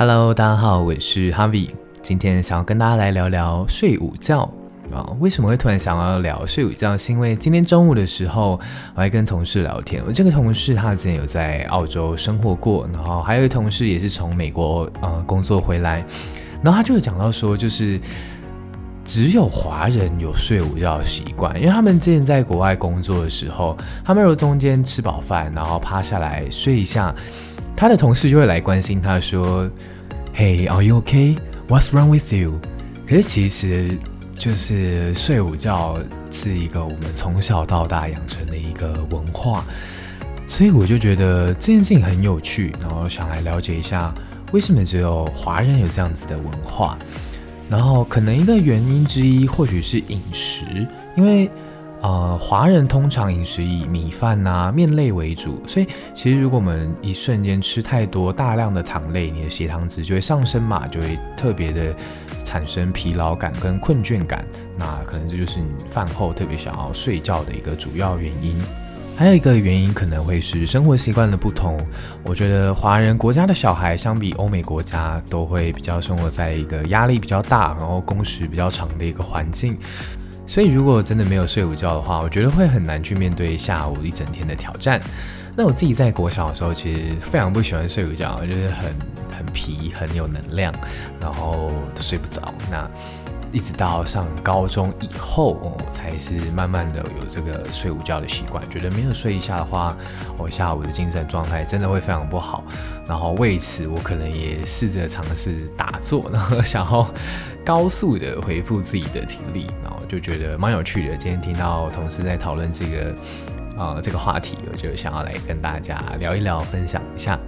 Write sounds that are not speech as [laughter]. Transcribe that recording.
Hello，大家好，我是 Harvie，今天想要跟大家来聊聊睡午觉啊。为什么会突然想要聊睡午觉？是因为今天中午的时候，我还跟同事聊天。我这个同事他之前有在澳洲生活过，然后还有一同事也是从美国呃工作回来，然后他就讲到说，就是只有华人有睡午觉的习惯，因为他们之前在国外工作的时候，他们如中间吃饱饭，然后趴下来睡一下。他的同事就会来关心他，说：“Hey, are you okay? What's wrong with you?” 可是其实就是睡午觉是一个我们从小到大养成的一个文化，所以我就觉得这件事情很有趣，然后想来了解一下为什么只有华人有这样子的文化。然后可能一个原因之一或许是饮食，因为。呃，华人通常饮食以米饭呐、面类为主，所以其实如果我们一瞬间吃太多大量的糖类，你的血糖值就会上升嘛，就会特别的产生疲劳感跟困倦感。那可能这就是你饭后特别想要睡觉的一个主要原因。还有一个原因可能会是生活习惯的不同。我觉得华人国家的小孩相比欧美国家都会比较生活在一个压力比较大，然后工时比较长的一个环境。所以，如果真的没有睡午觉的话，我觉得会很难去面对下午一整天的挑战。那我自己在国小的时候，其实非常不喜欢睡午觉，就是很很皮，很有能量，然后都睡不着。那一直到上高中以后，我、哦、才是慢慢的有这个睡午觉的习惯。觉得没有睡一下的话，我下午的精神状态真的会非常不好。然后为此，我可能也试着尝试打坐，然后 [laughs] 想要高速的恢复自己的体力。然后就觉得蛮有趣的。今天听到同事在讨论这个啊、这个话题，我就想要来跟大家聊一聊，分享一下。